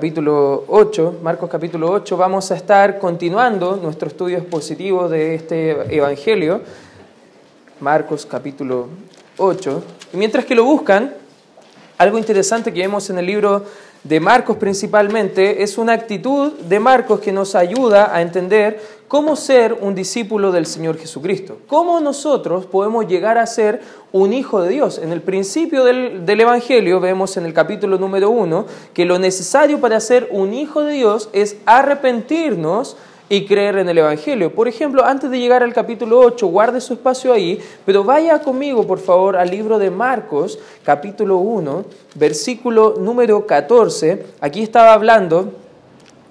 capítulo 8, Marcos capítulo 8, vamos a estar continuando nuestro estudio expositivo de este Evangelio, Marcos capítulo 8. Y mientras que lo buscan, algo interesante que vemos en el libro de Marcos principalmente es una actitud de Marcos que nos ayuda a entender cómo ser un discípulo del Señor Jesucristo, cómo nosotros podemos llegar a ser un hijo de Dios. En el principio del, Evangelio vemos en el capítulo número 1 que lo necesario para ser un hijo de Dios es arrepentirnos y creer en el Evangelio. Por ejemplo, antes de llegar al capítulo 8, guarde su espacio ahí, pero vaya conmigo, por favor, al libro de Marcos, capítulo 1, versículo número 14. Aquí estaba hablando,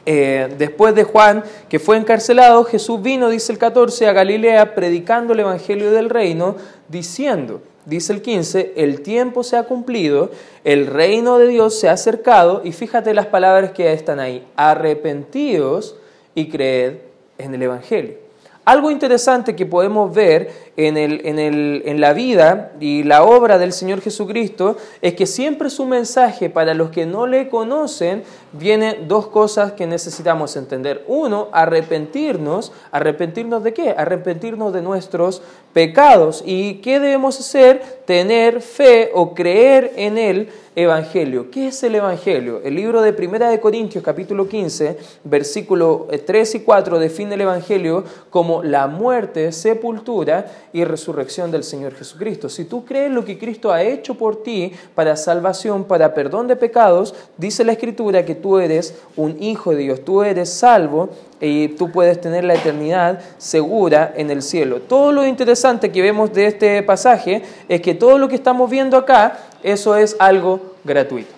eh, después de Juan, que fue encarcelado, Jesús vino, dice el 14, a Galilea, predicando el Evangelio del reino, diciendo, dice el 15, el tiempo se ha cumplido, el reino de Dios se ha acercado, y fíjate las palabras que están ahí, arrepentidos y creed en el Evangelio. Algo interesante que podemos ver en, el, en, el, en, la vida y la obra del Señor Jesucristo es que siempre su mensaje para los que no le conocen viene dos cosas que necesitamos entender. Uno, arrepentirnos. ¿Arrepentirnos de qué? Arrepentirnos de nuestros pecados. ¿Y qué debemos hacer? Tener fe o creer en el Evangelio. ¿Qué es el Evangelio? El libro de Primera de Corintios, capítulo 15, versículo 3 y 4, define el Evangelio como la muerte, sepultura y resurrección del Señor Jesucristo. Si tú crees lo que Cristo ha hecho por ti para salvación, para perdón de pecados, dice la Escritura que tú eres un hijo de Dios, tú eres salvo y tú puedes tener la eternidad segura en el cielo. Todo lo interesante que vemos de este pasaje es que todo lo que estamos viendo acá, eso es algo gratuito.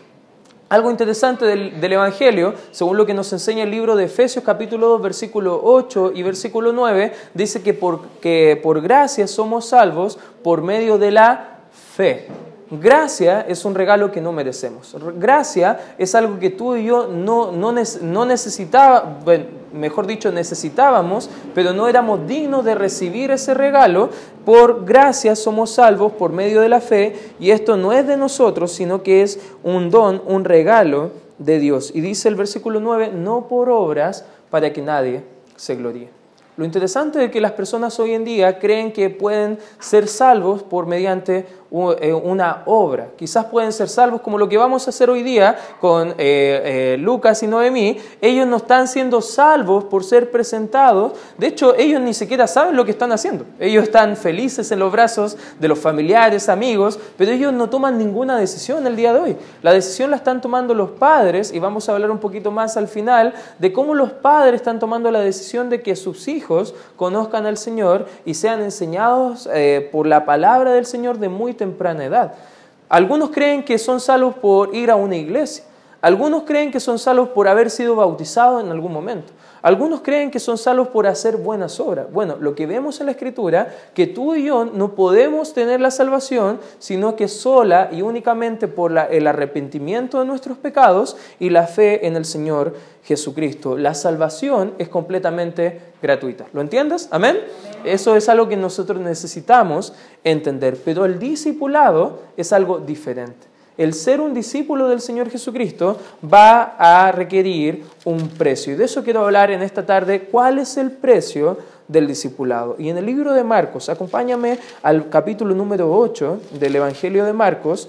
Algo interesante del, Evangelio, según lo que nos enseña el libro de Efesios capítulo 2, versículo 8 y versículo 9, dice que por, que por gracia somos salvos por medio de la fe. Gracia es un regalo que no merecemos. Gracia es algo que tú y yo no, no, necesitábamos, mejor dicho, necesitábamos, pero no éramos dignos de recibir ese regalo. Por gracia somos salvos por medio de la fe y esto no es de nosotros, sino que es un don, un regalo de Dios. Y dice el versículo 9, no por obras para que nadie se gloríe. Lo interesante es que las personas hoy en día creen que pueden ser salvos por mediante una obra. Quizás pueden ser salvos como lo que vamos a hacer hoy día con eh, eh, Lucas y Noemí. Ellos no están siendo salvos por ser presentados. De hecho, ellos ni siquiera saben lo que están haciendo. Ellos están felices en los brazos de los familiares, amigos, pero ellos no toman ninguna decisión el día de hoy. La decisión la están tomando los padres y vamos a hablar un poquito más al final de cómo los padres están tomando la decisión de que sus hijos conozcan al Señor y sean enseñados por la palabra del Señor de muy temprana edad. Algunos creen que son salvos por ir a una iglesia. Algunos creen que son salvos por haber sido bautizados en algún momento. Algunos creen que son salvos por hacer buenas obras. Bueno, lo que vemos en la Escritura, que tú y yo no podemos tener la salvación, sino que sola y únicamente por el arrepentimiento de nuestros pecados y la fe en el Señor Jesucristo. La salvación es completamente gratuita. ¿Lo entiendes? ¿Amén? Eso es algo que nosotros necesitamos entender. Pero el discipulado es algo diferente el ser un discípulo del Señor Jesucristo va a requerir un precio. Y de eso quiero hablar en esta tarde, cuál es el precio del discipulado. Y en el libro de Marcos, acompáñame al capítulo número 8 del Evangelio de Marcos,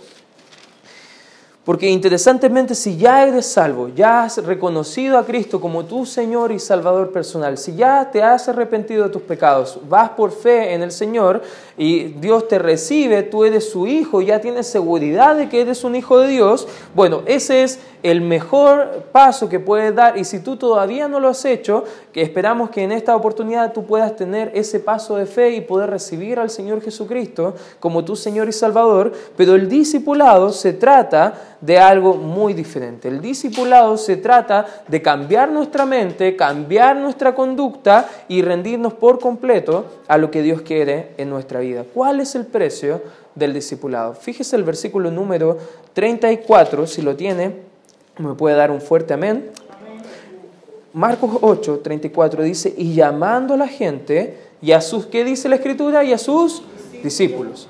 porque interesantemente, si ya eres salvo, ya has reconocido a Cristo como tu Señor y Salvador personal, si ya te has arrepentido de tus pecados, vas por fe en el Señor y Dios te recibe, tú eres su hijo, ya tienes seguridad de que eres un hijo de Dios, bueno, ese es el mejor paso que puedes dar. Y si tú todavía no lo has hecho, que esperamos que en esta oportunidad tú puedas tener ese paso de fe y poder recibir al Señor Jesucristo como tu Señor y Salvador, pero el discipulado se trata de algo muy diferente. El discipulado se trata de cambiar nuestra mente, cambiar nuestra conducta y rendirnos por completo a lo que Dios quiere en nuestra vida. ¿Cuál es el precio del discipulado? Fíjese el versículo número 34, si lo tiene me puede dar un fuerte amén. Marcos 8, 34 dice, y llamando a la gente y a sus, ¿qué dice la escritura? Y a sus discípulos.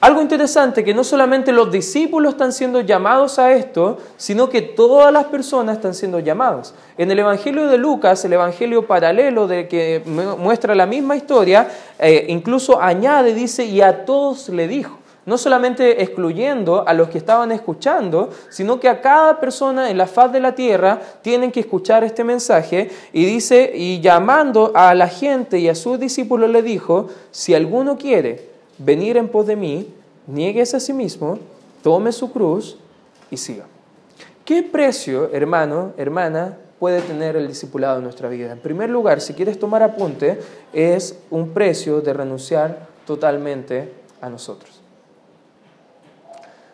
Algo interesante que no solamente los discípulos están siendo llamados a esto, sino que todas las personas están siendo llamados. En el Evangelio de Lucas, el Evangelio paralelo de que muestra la misma historia, eh, incluso añade, dice, y a todos le dijo. No solamente excluyendo a los que estaban escuchando, sino que a cada persona en la faz de la tierra tienen que escuchar este mensaje. Y dice, y llamando a la gente y a sus discípulos le dijo, si alguno quiere venir en pos de mí, niegues a sí mismo, tome su cruz y siga. ¿Qué precio, hermano, hermana, puede tener el discipulado en nuestra vida? En primer lugar, si quieres tomar apunte, es un precio de renunciar totalmente a nosotros.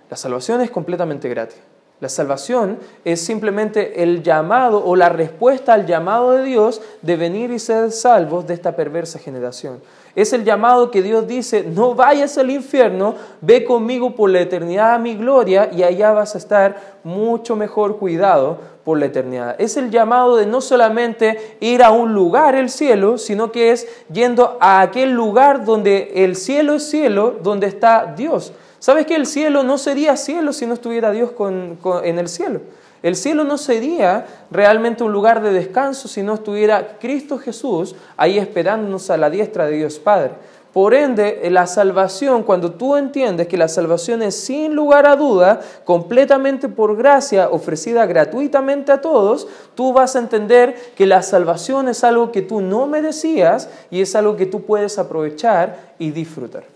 La salvación es completamente gratis. La salvación es simplemente el llamado o la respuesta al llamado de Dios de venir y ser salvos de esta perversa generación. Es el llamado que Dios dice, no vayas al infierno, ve conmigo por la eternidad a mi gloria y allá vas a estar mucho mejor cuidado por la eternidad. Es el llamado de no solamente ir a un lugar, el cielo, sino que es yendo a aquel lugar donde el cielo es cielo, donde está Dios. ¿Sabes que el cielo no sería cielo si no estuviera Dios en el cielo? El cielo no sería realmente un lugar de descanso si no estuviera Cristo Jesús ahí esperándonos a la diestra de Dios Padre. Por ende, la salvación, cuando tú entiendes que la salvación es sin lugar a duda, completamente por gracia, ofrecida gratuitamente a todos, tú vas a entender que la salvación es algo que tú no merecías y es algo que tú puedes aprovechar y disfrutar.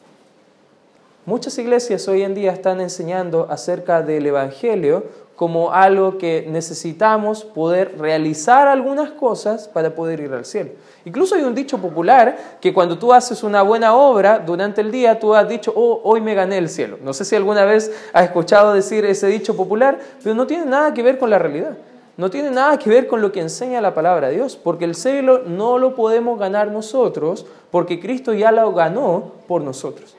Muchas iglesias hoy en día están enseñando acerca del Evangelio como algo que necesitamos poder realizar algunas cosas para poder ir al cielo. Incluso hay un dicho popular que cuando tú haces una buena obra durante el día, tú has dicho, oh, hoy me gané el cielo. No sé si alguna vez has escuchado decir ese dicho popular, pero no tiene nada que ver con la realidad. No tiene nada que ver con lo que enseña la palabra de Dios, porque el cielo no lo podemos ganar nosotros, porque Cristo ya lo ganó por nosotros.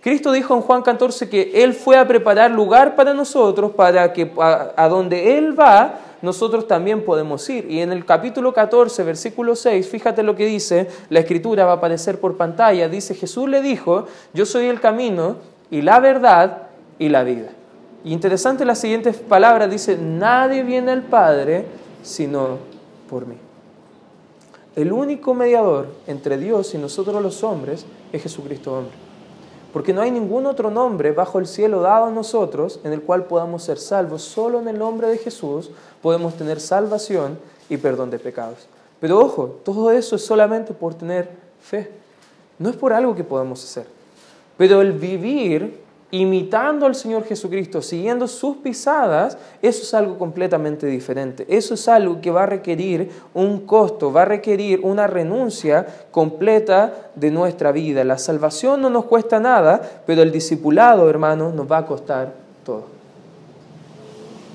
Cristo dijo en Juan 14 que Él fue a preparar lugar para nosotros, para que a, donde Él va, nosotros también podemos ir. Y en el capítulo 14, versículo 6, fíjate lo que dice, la escritura va a aparecer por pantalla, dice, Jesús le dijo, yo soy el camino y la verdad y la vida. Y interesante las siguientes palabras, dice, nadie viene al Padre sino por mí. El único mediador entre Dios y nosotros los hombres es Jesucristo hombre porque no hay ningún otro nombre bajo el cielo dado a nosotros en el cual podamos ser salvos. Solo en el nombre de Jesús podemos tener salvación y perdón de pecados. Pero ojo, todo eso es solamente por tener fe. No es por algo que podamos hacer. Pero el vivir imitando al Señor Jesucristo, siguiendo sus pisadas, eso es algo completamente diferente. Eso es algo que va a requerir un costo, va a requerir una renuncia completa de nuestra vida. La salvación no nos cuesta nada, pero el discipulado, hermano, nos va a costar todo.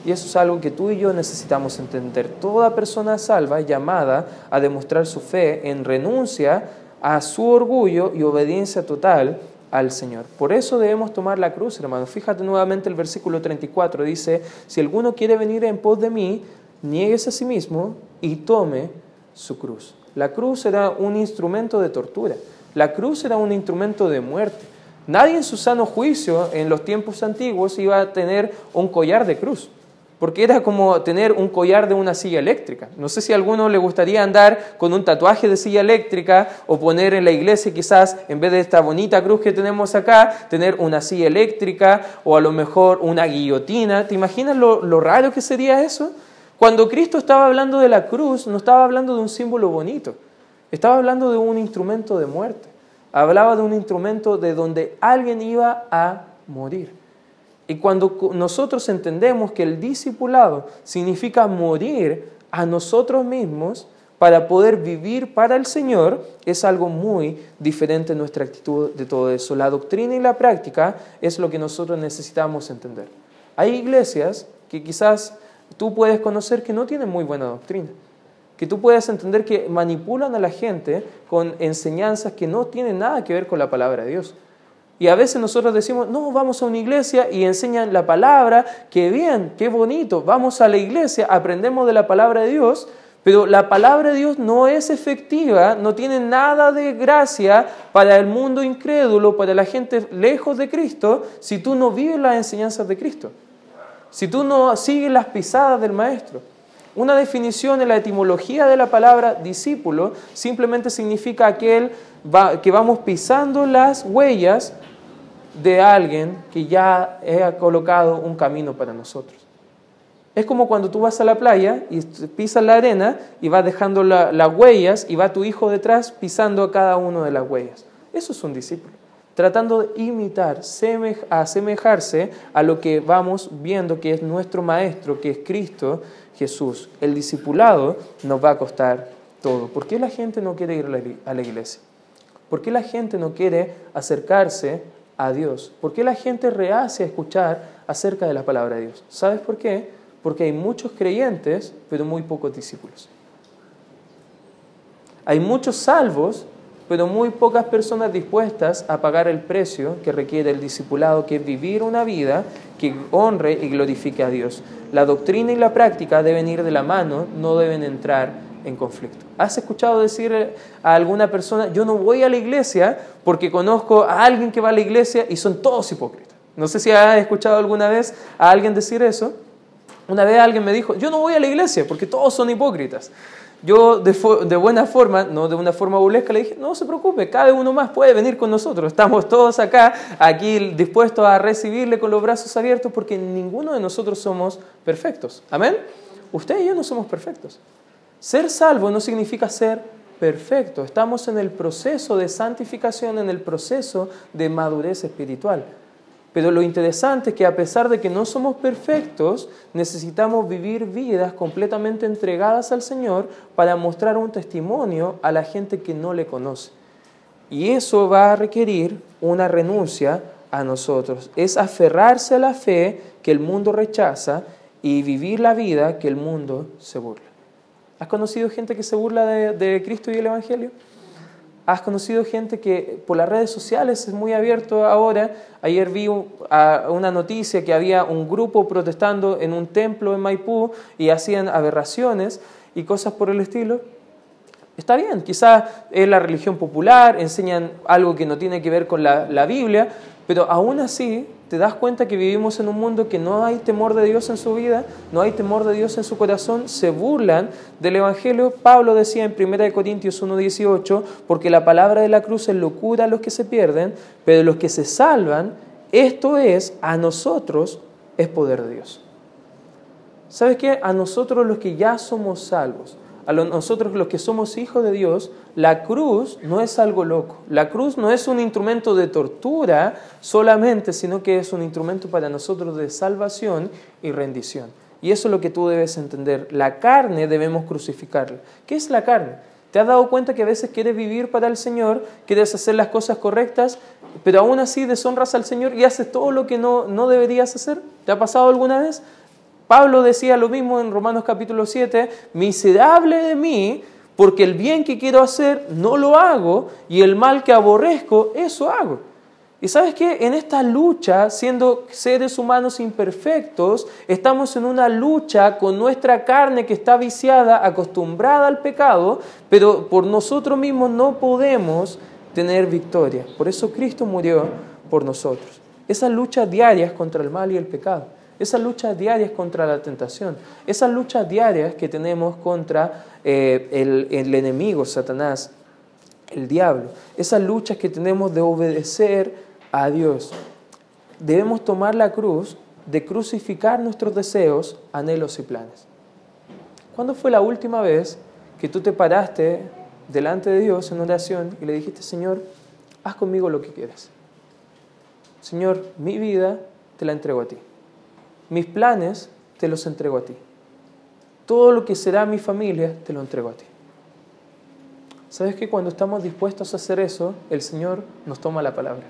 Y eso es algo que tú y yo necesitamos entender. Toda persona salva es llamada a demostrar su fe en renuncia a su orgullo y obediencia total al Señor. Por eso debemos tomar la cruz, hermano. Fíjate nuevamente el versículo 34, dice, si alguno quiere venir en pos de mí, niegues a sí mismo y tome su cruz. La cruz era un instrumento de tortura, la cruz era un instrumento de muerte. Nadie en su sano juicio en los tiempos antiguos iba a tener un collar de cruz porque era como tener un collar de una silla eléctrica. No sé si a alguno le gustaría andar con un tatuaje de silla eléctrica o poner en la iglesia quizás, en vez de esta bonita cruz que tenemos acá, tener una silla eléctrica o a lo mejor una guillotina. ¿Te imaginas lo, lo raro que sería eso? Cuando Cristo estaba hablando de la cruz, no estaba hablando de un símbolo bonito, estaba hablando de un instrumento de muerte. Hablaba de un instrumento de donde alguien iba a morir. Y cuando nosotros entendemos que el discipulado significa morir a nosotros mismos para poder vivir para el Señor, es algo muy diferente en nuestra actitud de todo eso. La doctrina y la práctica es lo que nosotros necesitamos entender. Hay iglesias que quizás tú puedes conocer que no tienen muy buena doctrina, que tú puedes entender que manipulan a la gente con enseñanzas que no tienen nada que ver con la palabra de Dios. Y a veces nosotros decimos, no, vamos a una iglesia y enseñan la palabra, qué bien, qué bonito, vamos a la iglesia, aprendemos de la palabra de Dios, Pero la palabra de Dios no es efectiva, no tiene nada de gracia para el mundo incrédulo, para la gente lejos de Cristo, si tú no vives las enseñanzas de Cristo, si tú no sigues las pisadas del Maestro. Una definición en la etimología de la palabra discípulo simplemente significa aquel que vamos pisando las huellas de alguien que ya ha colocado un camino para nosotros. Es como cuando tú vas a la playa y pisas la arena y vas dejando las huellas y va tu hijo detrás pisando cada una de las huellas. Eso es un discípulo. Tratando de imitar, asemejarse a lo que vamos viendo que es nuestro maestro, que es Cristo Jesús. El discipulado nos va a costar todo. ¿Por qué la gente no quiere ir a la iglesia? ¿Por qué la gente no quiere acercarse a Dios? ¿Por qué la gente rehace a escuchar acerca de la palabra de Dios? ¿Sabes por qué? Porque hay muchos creyentes, pero muy pocos discípulos. Hay muchos salvos, pero muy pocas personas dispuestas a pagar el precio que requiere el discipulado, que es vivir una vida que honre y glorifique a Dios. La doctrina y la práctica deben ir de la mano, no deben entrar en conflicto. ¿Has escuchado decir a alguna persona, yo no voy a la iglesia porque conozco a alguien que va a la iglesia y son todos hipócritas? No sé si has escuchado alguna vez a alguien decir eso. Una vez alguien me dijo, yo no voy a la iglesia porque todos son hipócritas. Yo de, buena forma, no de una forma burlesca, le dije, no se preocupe, cada uno más puede venir con nosotros. Estamos todos acá, aquí dispuestos a recibirle con los brazos abiertos porque ninguno de nosotros somos perfectos. Amén. Usted y yo no somos perfectos. Ser salvo no significa ser perfecto. Estamos en el proceso de santificación, en el proceso de madurez espiritual. Pero lo interesante es que a pesar de que no somos perfectos, necesitamos vivir vidas completamente entregadas al Señor para mostrar un testimonio a la gente que no le conoce. Y eso va a requerir una renuncia a nosotros. Es aferrarse a la fe que el mundo rechaza y vivir la vida que el mundo se burla. ¿Has conocido gente que se burla de, Cristo y el Evangelio? Has conocido gente que por las redes sociales es muy abierto ahora. Ayer vi una noticia que había un grupo protestando en un templo en Maipú y hacían aberraciones y cosas por el estilo. Está bien, quizás es la religión popular, enseñan algo que no tiene que ver con la, la Biblia, pero aún así te das cuenta que vivimos en un mundo que no hay temor de Dios en su vida, no hay temor de Dios en su corazón, se burlan del Evangelio. Pablo decía en 1 Corintios 1.18, porque la palabra de la cruz es locura a los que se pierden, pero los que se salvan, esto es, a nosotros es poder de Dios. ¿Sabes qué? A nosotros los que ya somos salvos, a nosotros los que somos hijos de Dios, la cruz no es algo loco. La cruz no es un instrumento de tortura solamente, sino que es un instrumento para nosotros de salvación y rendición. Y eso es lo que tú debes entender. La carne debemos crucificarla. ¿Qué es la carne? ¿Te has dado cuenta que a veces quieres vivir para el Señor, quieres hacer las cosas correctas, pero aún así deshonras al Señor y haces todo lo que no, no deberías hacer? ¿Te ha pasado alguna vez? Pablo decía lo mismo en Romanos capítulo 7, miserable de mí, porque el bien que quiero hacer no lo hago y el mal que aborrezco, eso hago. Y sabes qué, en esta lucha, siendo seres humanos imperfectos, estamos en una lucha con nuestra carne que está viciada, acostumbrada al pecado, pero por nosotros mismos no podemos tener victoria. Por eso Cristo murió por nosotros. Esa lucha diaria contra el mal y el pecado esas luchas diarias contra la tentación, esas luchas diarias que tenemos contra eh, el, el enemigo, Satanás, el diablo, esas luchas que tenemos de obedecer a Dios. Debemos tomar la cruz de crucificar nuestros deseos, anhelos y planes. ¿Cuándo fue la última vez que tú te paraste delante de Dios en oración y le dijiste, Señor, haz conmigo lo que quieras? Señor, mi vida te la entrego a ti. Mis planes te los entrego a ti. Todo lo que será mi familia te lo entrego a ti. ¿Sabes que cuando estamos dispuestos a hacer eso, el Señor nos toma la palabra?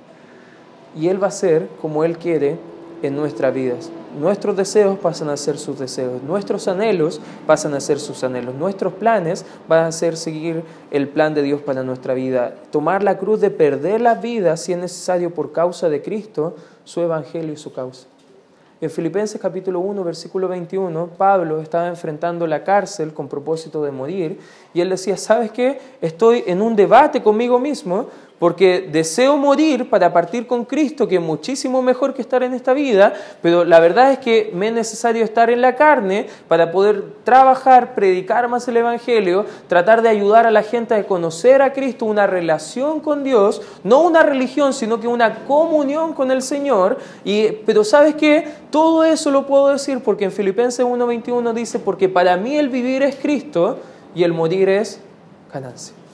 Y Él va a ser como Él quiere en nuestras vidas. Nuestros deseos pasan a ser sus deseos, nuestros anhelos pasan a ser sus anhelos, nuestros planes van a ser seguir el plan de Dios para nuestra vida, tomar la cruz de perder la vida si es necesario por causa de Cristo, su evangelio y su causa. En Filipenses capítulo 1, versículo 21, Pablo estaba enfrentando la cárcel con propósito de morir y él decía, ¿sabes qué? Estoy en un debate conmigo mismo porque deseo morir para partir con Cristo, que es muchísimo mejor que estar en esta vida, pero la verdad es que me es necesario estar en la carne para poder trabajar, predicar más el Evangelio, tratar de ayudar a la gente a conocer a Cristo, una relación con Dios, no una religión, sino que una comunión con el Señor. Y, pero sabes qué, todo eso lo puedo decir porque en Filipenses 1.21 dice, porque para mí el vivir es Cristo y el morir es ganancia.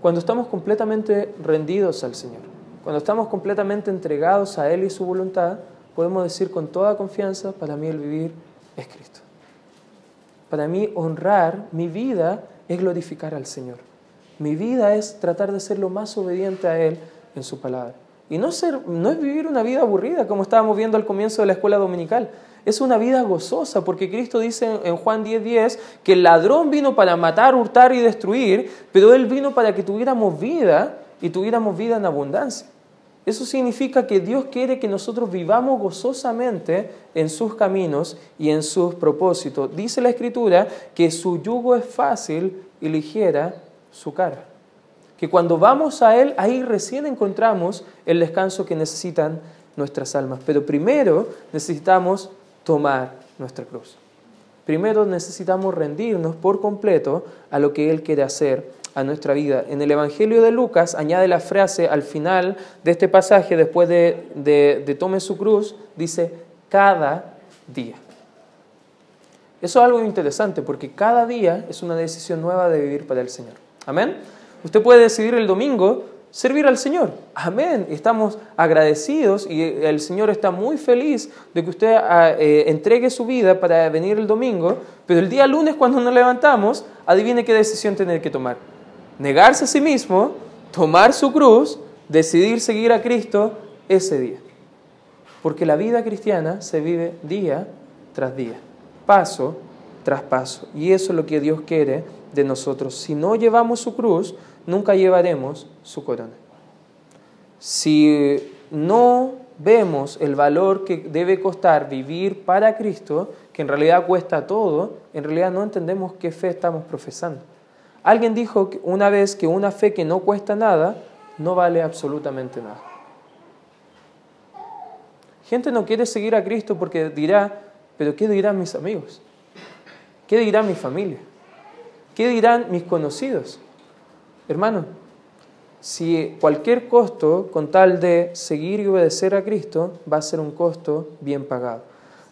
Cuando estamos completamente rendidos al Señor, cuando estamos completamente entregados a Él y su voluntad, podemos decir con toda confianza, para mí el vivir es Cristo. Para mí honrar mi vida es glorificar al Señor. Mi vida es tratar de ser lo más obediente a Él en su palabra. Y no, ser, no es vivir una vida aburrida, como estábamos viendo al comienzo de la escuela dominical. Es una vida gozosa, porque Cristo dice en Juan 10:10 10, que el ladrón vino para matar, hurtar y destruir, pero Él vino para que tuviéramos vida y tuviéramos vida en abundancia. Eso significa que Dios quiere que nosotros vivamos gozosamente en sus caminos y en sus propósitos. Dice la Escritura que su yugo es fácil y ligera su carga. Que cuando vamos a Él, ahí recién encontramos el descanso que necesitan nuestras almas. Pero primero necesitamos tomar nuestra cruz. Primero necesitamos rendirnos por completo a lo que Él quiere hacer a nuestra vida. En el Evangelio de Lucas añade la frase al final de este pasaje, después de, de, tome su cruz, dice, cada día. Eso es algo interesante porque cada día es una decisión nueva de vivir para el Señor. Amén. Usted puede decidir el domingo servir al Señor. Amén. Estamos agradecidos y el Señor está muy feliz de que usted ah, eh, entregue su vida para venir el domingo, pero el día lunes cuando nos levantamos, adivine qué decisión tiene que tomar. Negarse a sí mismo, tomar su cruz, decidir seguir a Cristo ese día. Porque la vida cristiana se vive día tras día, paso tras paso. Y eso es lo que Dios quiere de nosotros. Si no llevamos su cruz, nunca llevaremos su corona. Si no vemos el valor que debe costar vivir para Cristo, que en realidad cuesta todo, en realidad no entendemos qué fe estamos profesando. Alguien dijo una vez que una fe que no cuesta nada no vale absolutamente nada. Gente no quiere seguir a Cristo porque dirá, pero ¿qué dirán mis amigos? ¿Qué dirá mi familia? ¿Qué dirán mis conocidos? Hermano, si cualquier costo con tal de seguir y obedecer a Cristo va a ser un costo bien pagado.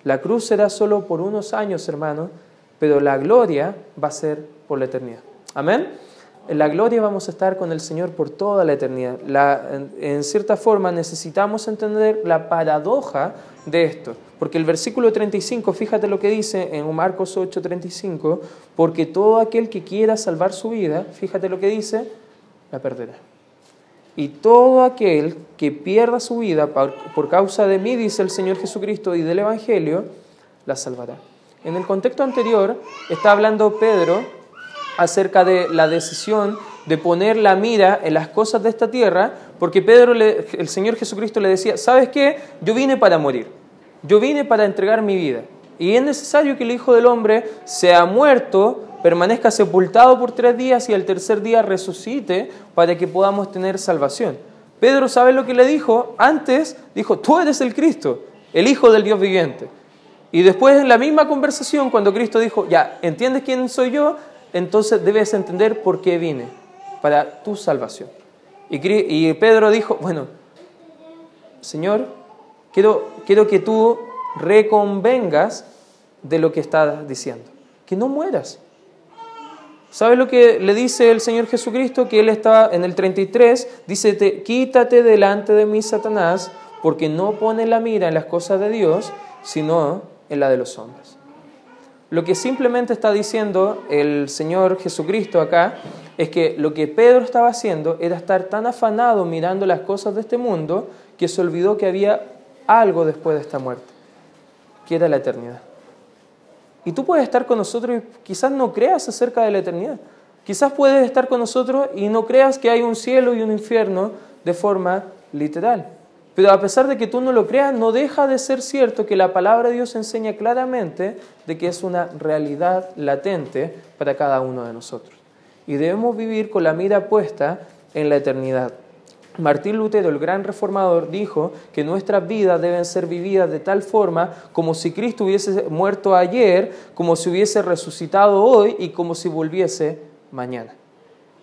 La cruz será solo por unos años, hermano, pero la gloria va a ser por la eternidad. Amén. En la gloria vamos a estar con el Señor por toda la eternidad. en, cierta forma necesitamos entender la paradoja de esto. Porque el versículo 35, fíjate lo que dice en Marcos 8, 35, porque todo aquel que quiera salvar su vida, fíjate lo que dice, la perderá. Y todo aquel que pierda su vida por causa de mí, dice el Señor Jesucristo, y del Evangelio, la salvará. En el contexto anterior está hablando Pedro acerca de la decisión de poner la mira en las cosas de esta tierra, porque Pedro, el Señor Jesucristo le decía, ¿sabes qué? Yo vine para morir, yo vine para entregar mi vida, y es necesario que el Hijo del Hombre sea muerto permanezca sepultado por tres días y el tercer día resucite para que podamos tener salvación. Pedro, ¿sabe lo que le dijo? Antes dijo, tú eres el Cristo, el Hijo del Dios viviente. Y después en la misma conversación, cuando Cristo dijo, ya, ¿entiendes quién soy yo? Entonces debes entender por qué vine, para tu salvación. Y, Pedro dijo, bueno, Señor, quiero, quiero que tú reconvengas de lo que estás diciendo, que no mueras. ¿Sabes lo que le dice el Señor Jesucristo? Que Él está en el 33, dice, quítate delante de mí, Satanás, porque no pone la mira en las cosas de Dios, sino en la de los hombres. Lo que simplemente está diciendo el Señor Jesucristo acá es que lo que Pedro estaba haciendo era estar tan afanado mirando las cosas de este mundo que se olvidó que había algo después de esta muerte, que era la eternidad. Y tú puedes estar con nosotros y quizás no creas acerca de la eternidad. Quizás puedes estar con nosotros y no creas que hay un cielo y un infierno de forma literal. Pero a pesar de que tú no lo creas, no deja de ser cierto que la palabra de Dios enseña claramente de que es una realidad latente para cada uno de nosotros. Y debemos vivir con la mira puesta en la eternidad. Martín Lutero, el gran reformador, dijo que nuestras vidas deben ser vividas de tal forma como si Cristo hubiese muerto ayer, como si hubiese resucitado hoy y como si volviese mañana,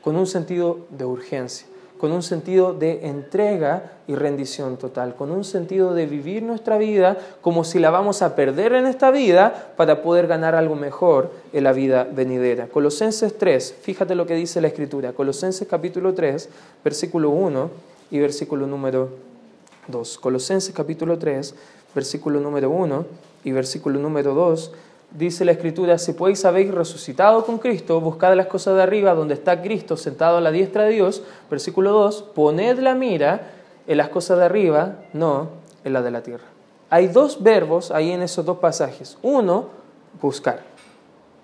con un sentido de urgencia con un sentido de entrega y rendición total, con un sentido de vivir nuestra vida como si la vamos a perder en esta vida para poder ganar algo mejor en la vida venidera. Colosenses 3, fíjate lo que dice la Escritura, Colosenses capítulo 3, versículo 1 y versículo número 2. Colosenses capítulo 3, versículo número 1 y versículo número 2 dice la Escritura, si podéis habéis resucitado con Cristo, buscad las cosas de arriba donde está Cristo sentado a la diestra de Dios. Versículo 2, poned la mira en las cosas de arriba, no en la de la tierra. Hay dos verbos ahí en esos dos pasajes. Uno, buscar.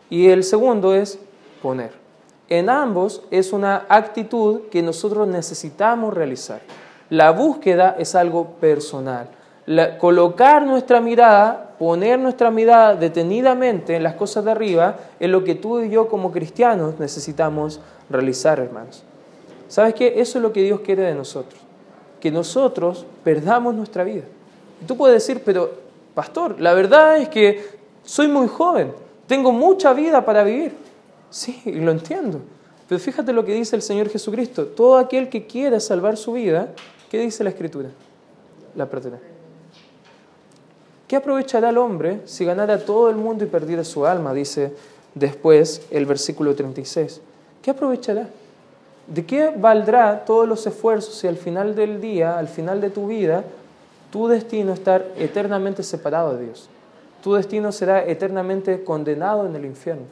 Y el segundo es poner. En ambos es una actitud que nosotros necesitamos realizar. La búsqueda es algo personal colocar nuestra mirada, poner nuestra mirada detenidamente en las cosas de arriba, es lo que tú y yo como cristianos necesitamos realizar, hermanos. ¿Sabes qué? Eso es lo que Dios quiere de nosotros, que nosotros perdamos nuestra vida. Y tú puedes decir, pero pastor, la verdad es que soy muy joven, tengo mucha vida para vivir. Sí, lo entiendo. Pero fíjate lo que dice el Señor Jesucristo. Todo aquel que quiera salvar su vida, ¿qué dice la Escritura? La perderá. ¿Qué aprovechará el hombre si ganara todo el mundo y perdiera su alma? Dice después el versículo 36. ¿Qué aprovechará? ¿De qué valdrá todos los esfuerzos si al final del día, al final de tu vida, tu destino estar eternamente separado de Dios? Tu destino será eternamente condenado en el infierno.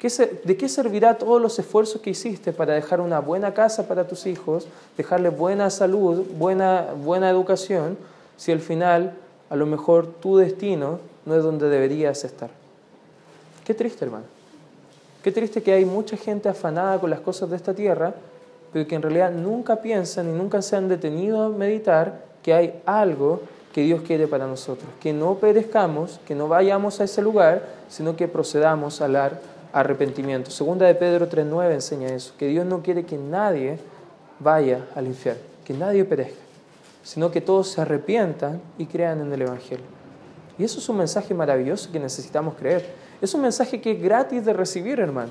¿De qué servirá todos los esfuerzos que hiciste para dejar una buena casa para tus hijos, dejarle buena salud, buena, buena educación, si al final a lo mejor tu destino no es donde deberías estar. Qué triste, hermano. Qué triste que hay mucha gente afanada con las cosas de esta tierra, pero que en realidad nunca piensan y nunca se han detenido a meditar que hay algo que Dios quiere para nosotros. Que no perezcamos, que no vayamos a ese lugar, sino que procedamos al arrepentimiento. Segunda de Pedro 3.9 enseña eso, que Dios no quiere que nadie vaya al infierno, que nadie perezca sino que todos se arrepientan y crean en el Evangelio. Y eso es un mensaje maravilloso que necesitamos creer. Es un mensaje que es gratis de recibir, hermano.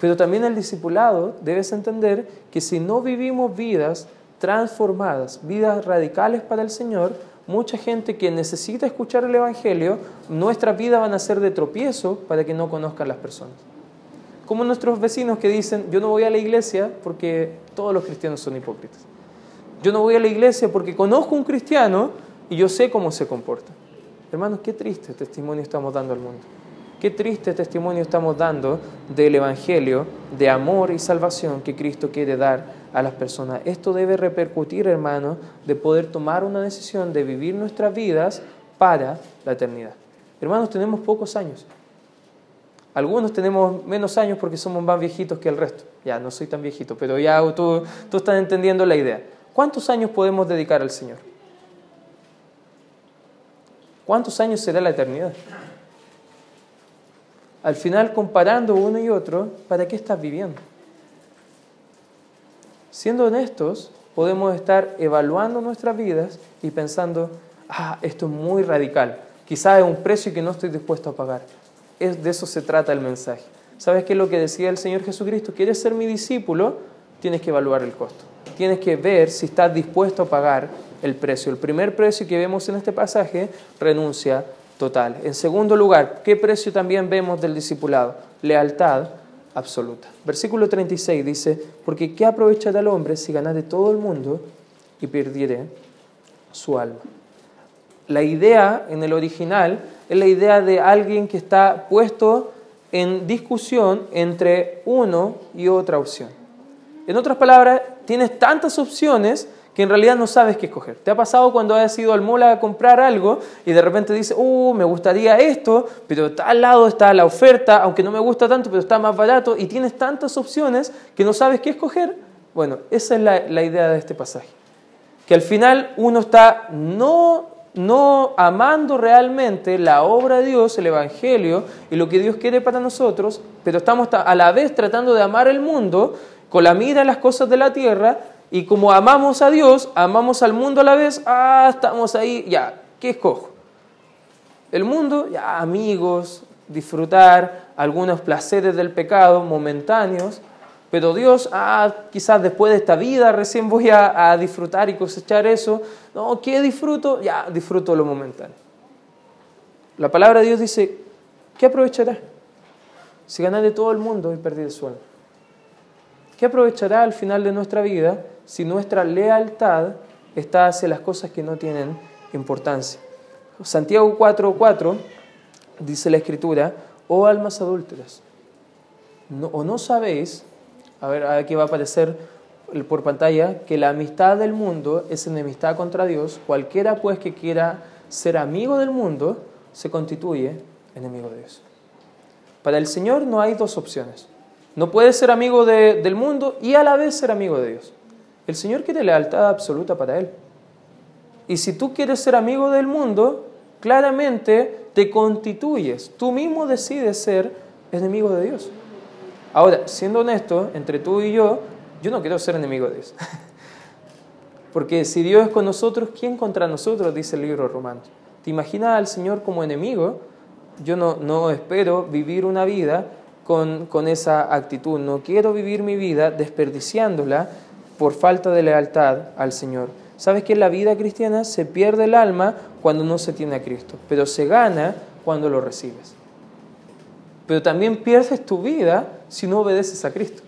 Pero también el discipulado debes entender que si no vivimos vidas transformadas, vidas radicales para el Señor, mucha gente que necesita escuchar el Evangelio, nuestras vidas van a ser de tropiezo para que no conozcan las personas. Como nuestros vecinos que dicen, yo no voy a la iglesia porque todos los cristianos son hipócritas. Yo no voy a la iglesia porque conozco un cristiano y yo sé cómo se comporta. Hermanos, qué triste testimonio estamos dando al mundo. Qué triste testimonio estamos dando del Evangelio de amor y salvación que Cristo quiere dar a las personas. Esto debe repercutir, hermanos, de poder tomar una decisión de vivir nuestras vidas para la eternidad. Hermanos, tenemos pocos años. Algunos tenemos menos años porque somos más viejitos que el resto. Ya, no soy tan viejito, pero ya tú, tú estás entendiendo la idea. ¿Cuántos años podemos dedicar al Señor? ¿Cuántos años será la eternidad? Al final, comparando uno y otro, ¿para qué estás viviendo? Siendo honestos, podemos estar evaluando nuestras vidas y pensando, ah, esto es muy radical, quizás es un precio que no estoy dispuesto a pagar. Es, de eso se trata el mensaje. ¿Sabes qué es lo que decía el Señor Jesucristo? ¿Quieres ser mi discípulo? Tienes que evaluar el costo tienes que ver si estás dispuesto a pagar el precio. El primer precio que vemos en este pasaje, renuncia total. En segundo lugar, ¿qué precio también vemos del discipulado? Lealtad absoluta. Versículo 36 dice, porque ¿qué aprovechará el hombre si ganare todo el mundo y perdiere su alma? La idea en el original es la idea de alguien que está puesto en discusión entre uno y otra opción. En otras palabras, tienes tantas opciones que en realidad no sabes qué escoger. ¿Te ha pasado cuando has ido al mall a comprar algo y de repente dices, uh, me gustaría esto, pero está al lado está la oferta, aunque no me gusta tanto, pero está más barato, y tienes tantas opciones que no sabes qué escoger? Bueno, esa es la, la idea de este pasaje. que al final uno está no, no amando realmente la obra de Dios, el Evangelio y lo que Dios quiere para nosotros, pero estamos a la vez tratando de amar el mundo con la mira en las cosas de la tierra y como amamos a Dios, amamos al mundo a la vez, ah, estamos ahí, ya, ¿qué escojo? El mundo, ya, amigos, disfrutar algunos placeres del pecado momentáneos, pero Dios, ah, quizás después de esta vida recién voy a, disfrutar y cosechar eso. No, ¿qué disfruto? Ya, disfruto lo momentáneo. La palabra de Dios dice, ¿qué aprovechará? Si ganas de todo el mundo y perdí el sueño. ¿Qué aprovechará al final de nuestra vida si nuestra lealtad está hacia las cosas que no tienen importancia? Santiago 4:4 dice la Escritura, oh almas adúlteras, ¿o no sabéis a ver, aquí va a aparecer por pantalla, que la amistad del mundo es enemistad contra Dios. Cualquiera pues que quiera ser amigo del mundo se constituye enemigo de Dios. Para el Señor no hay dos opciones. No puedes ser amigo del mundo y a la vez ser amigo de Dios. El Señor quiere lealtad absoluta para Él. Y si tú quieres ser amigo del mundo, claramente te constituyes. Tú mismo decides ser enemigo de Dios. Ahora, siendo honesto, entre tú y yo, yo no quiero ser enemigo de Dios. Porque si Dios es con nosotros, ¿quién contra nosotros? Dice el libro romano. ¿Te imaginas al Señor como enemigo? Yo no, no espero vivir una vida con, esa actitud. No quiero vivir mi vida desperdiciándola por falta de lealtad al Señor. ¿Sabes que en la vida cristiana se pierde el alma cuando no se tiene a Cristo, pero se gana cuando lo recibes? pero también pierdes tu vida si no obedeces a Cristo.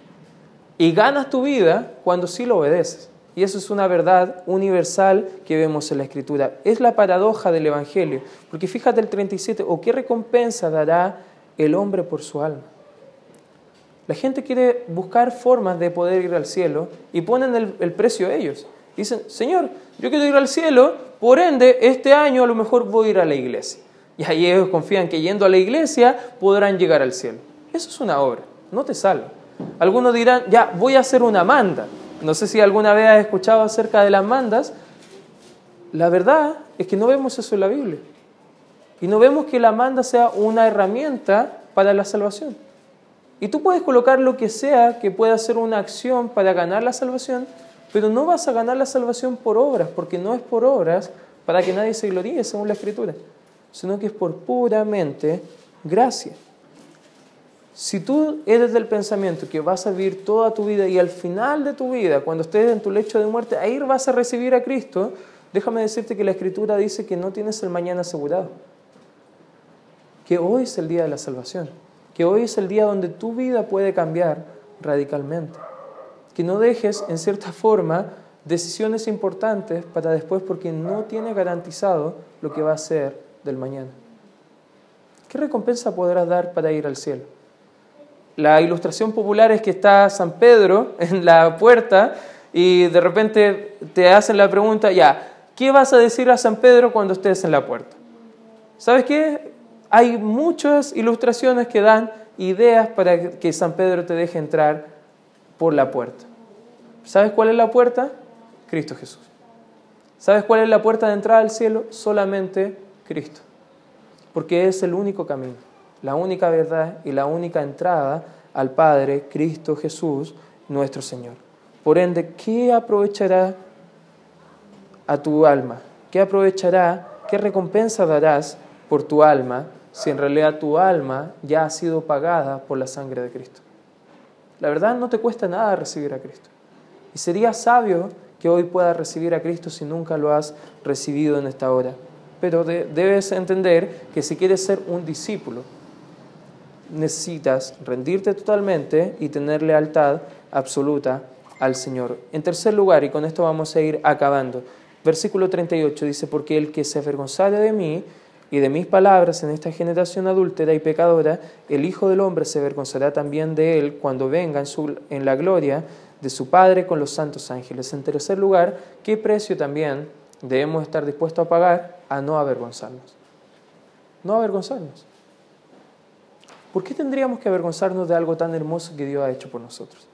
Y ganas tu vida cuando sí lo obedeces. Y eso es una verdad universal que vemos en la Escritura. Es la paradoja del Evangelio. Porque fíjate el 37, ¿o qué recompensa dará el hombre por su alma? La gente quiere buscar formas de poder ir al cielo y ponen el, el precio a ellos. Dicen, Señor, yo quiero ir al cielo, por ende, este año a lo mejor voy a ir a la iglesia. Y ahí ellos confían que yendo a la iglesia podrán llegar al cielo. Eso es una obra, no te salva. Algunos dirán, ya, voy a hacer una manda. No sé si alguna vez has escuchado acerca de las mandas. La verdad es que no vemos eso en la Biblia. Y no vemos que la manda sea una herramienta para la salvación. Y tú puedes colocar lo que sea que pueda ser una acción para ganar la salvación, pero no vas a ganar la salvación por obras, porque no es por obras para que nadie se gloríe, según la Escritura sino que es por puramente gracia. Si tú eres del pensamiento que vas a vivir toda tu vida y al final de tu vida, cuando estés en tu lecho de muerte, ahí vas a recibir a Cristo, déjame decirte que la Escritura dice que no tienes el mañana asegurado, que hoy es el día de la salvación, que hoy es el día donde tu vida puede cambiar radicalmente, que no dejes en cierta forma decisiones importantes para después porque no tienes garantizado lo que va a ser del mañana. ¿Qué recompensa podrás dar para ir al cielo? La ilustración popular es que está San Pedro en la puerta y de repente te hacen la pregunta, ya, ¿qué vas a decir a San Pedro cuando estés en la puerta? ¿Sabes qué? Hay muchas ilustraciones que dan ideas para que San Pedro te deje entrar por la puerta. ¿Sabes cuál es la puerta? Cristo Jesús. ¿Sabes cuál es la puerta de entrada al cielo? Solamente Cristo. Porque es el único camino, la única verdad y la única entrada al Padre, Cristo Jesús, nuestro Señor. Por ende, ¿qué aprovechará a tu alma? ¿Qué aprovechará? ¿Qué recompensa darás por tu alma si en realidad tu alma ya ha sido pagada por la sangre de Cristo? La verdad no te cuesta nada recibir a Cristo. Y sería sabio que hoy puedas recibir a Cristo si nunca lo has recibido en esta hora pero debes entender que si quieres ser un discípulo, necesitas rendirte totalmente y tener lealtad absoluta al Señor. En tercer lugar, y con esto vamos a ir acabando, versículo 38 dice, porque el que se avergonzare de mí y de mis palabras en esta generación adúltera y pecadora, el Hijo del Hombre se avergonzará también de él cuando venga en, en la gloria de su Padre con los santos ángeles. En tercer lugar, ¿qué precio también debemos estar dispuestos a pagar a no avergonzarnos. No avergonzarnos. ¿Por qué tendríamos que avergonzarnos de algo tan hermoso que Dios ha hecho por nosotros?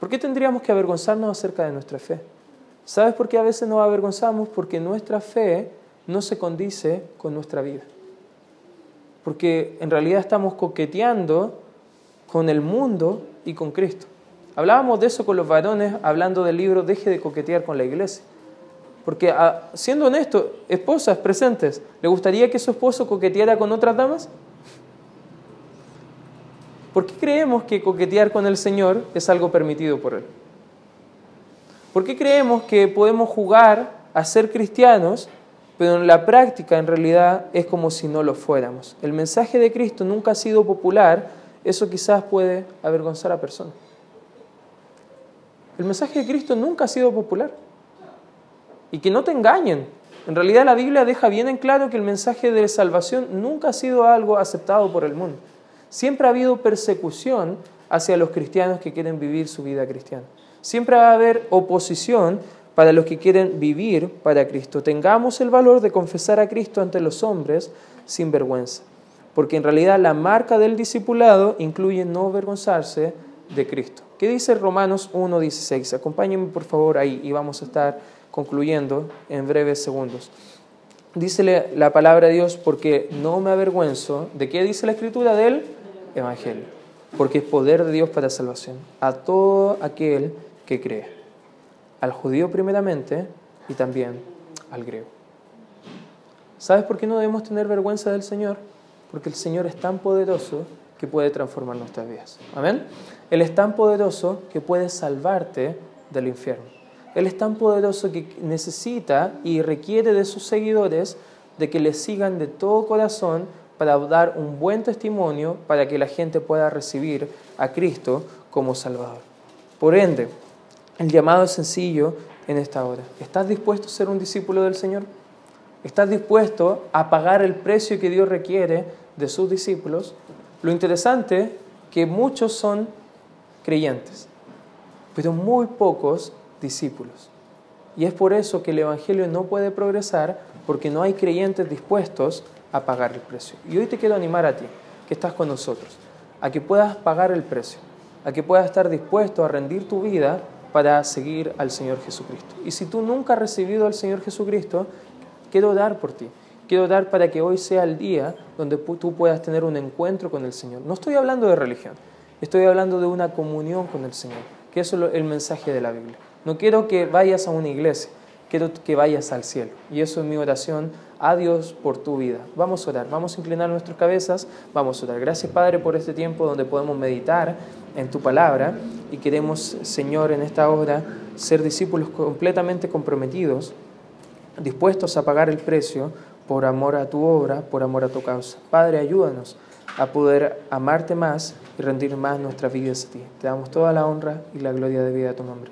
¿Por qué tendríamos que avergonzarnos acerca de nuestra fe? ¿Sabes por qué a veces nos avergonzamos? Porque nuestra fe no se condice con nuestra vida. Porque en realidad estamos coqueteando con el mundo y con Cristo. Hablábamos de eso con los varones hablando del libro Deje de coquetear con la iglesia. Porque ah, siendo honesto, esposas presentes, ¿le gustaría que su esposo coqueteara con otras damas? ¿Por qué creemos que coquetear con el Señor es algo permitido por Él? ¿Por qué creemos que podemos jugar a ser cristianos, pero en la práctica en realidad es como si no lo fuéramos? El mensaje de Cristo nunca ha sido popular, eso quizás puede avergonzar a personas. El mensaje de Cristo nunca ha sido popular. Y que no te engañen. En realidad la Biblia deja bien en claro que el mensaje de salvación nunca ha sido algo aceptado por el mundo. Siempre ha habido persecución hacia los cristianos que quieren vivir su vida cristiana. Siempre va a haber oposición para los que quieren vivir para Cristo. Tengamos el valor de confesar a Cristo ante los hombres sin vergüenza. Porque en realidad la marca del discipulado incluye no avergonzarse de Cristo. ¿Qué dice Romanos 1.16? Acompáñenme por favor ahí y vamos a estar concluyendo en breves segundos. Dícele la palabra de Dios porque no me avergüenzo. ¿De qué dice la escritura del Evangelio? Porque es poder de Dios para salvación a todo aquel que cree. Al judío primeramente y también al griego. ¿Sabes por qué no debemos tener vergüenza del Señor? Porque el Señor es tan poderoso que puede transformar nuestras vidas. Amén. Él es tan poderoso que puede salvarte del infierno. Él es tan poderoso que necesita y requiere de sus seguidores de que le sigan de todo corazón para dar un buen testimonio para que la gente pueda recibir a Cristo como Salvador. Por ende, el llamado es sencillo en esta hora. ¿Estás dispuesto a ser un discípulo del Señor? ¿Estás dispuesto a pagar el precio que Dios requiere de sus discípulos? Lo interesante es que muchos son creyentes, pero muy pocos discípulos. Y es por eso que el Evangelio no puede progresar porque no hay creyentes dispuestos a pagar el precio. Y hoy te quiero animar a ti, que estás con nosotros, a que puedas pagar el precio, a que puedas estar dispuesto a rendir tu vida para seguir al Señor Jesucristo. Y si tú nunca has recibido al Señor Jesucristo, quiero dar por ti. Quiero dar para que hoy sea el día donde tú puedas tener un encuentro con el Señor. No estoy hablando de religión, estoy hablando de una comunión con el Señor, que eso es el mensaje de la Biblia. No quiero que vayas a una iglesia, quiero que vayas al cielo. Y eso es mi oración a Dios por tu vida. Vamos a orar, vamos a inclinar nuestras cabezas, vamos a orar. Gracias Padre por este tiempo donde podemos meditar en tu palabra y queremos, Señor, en esta hora ser discípulos completamente comprometidos, dispuestos a pagar el precio por amor a tu obra, por amor a tu causa. Padre, ayúdanos a poder amarte más y rendir más nuestras vidas a ti. Te damos toda la honra y la gloria de vida a tu nombre.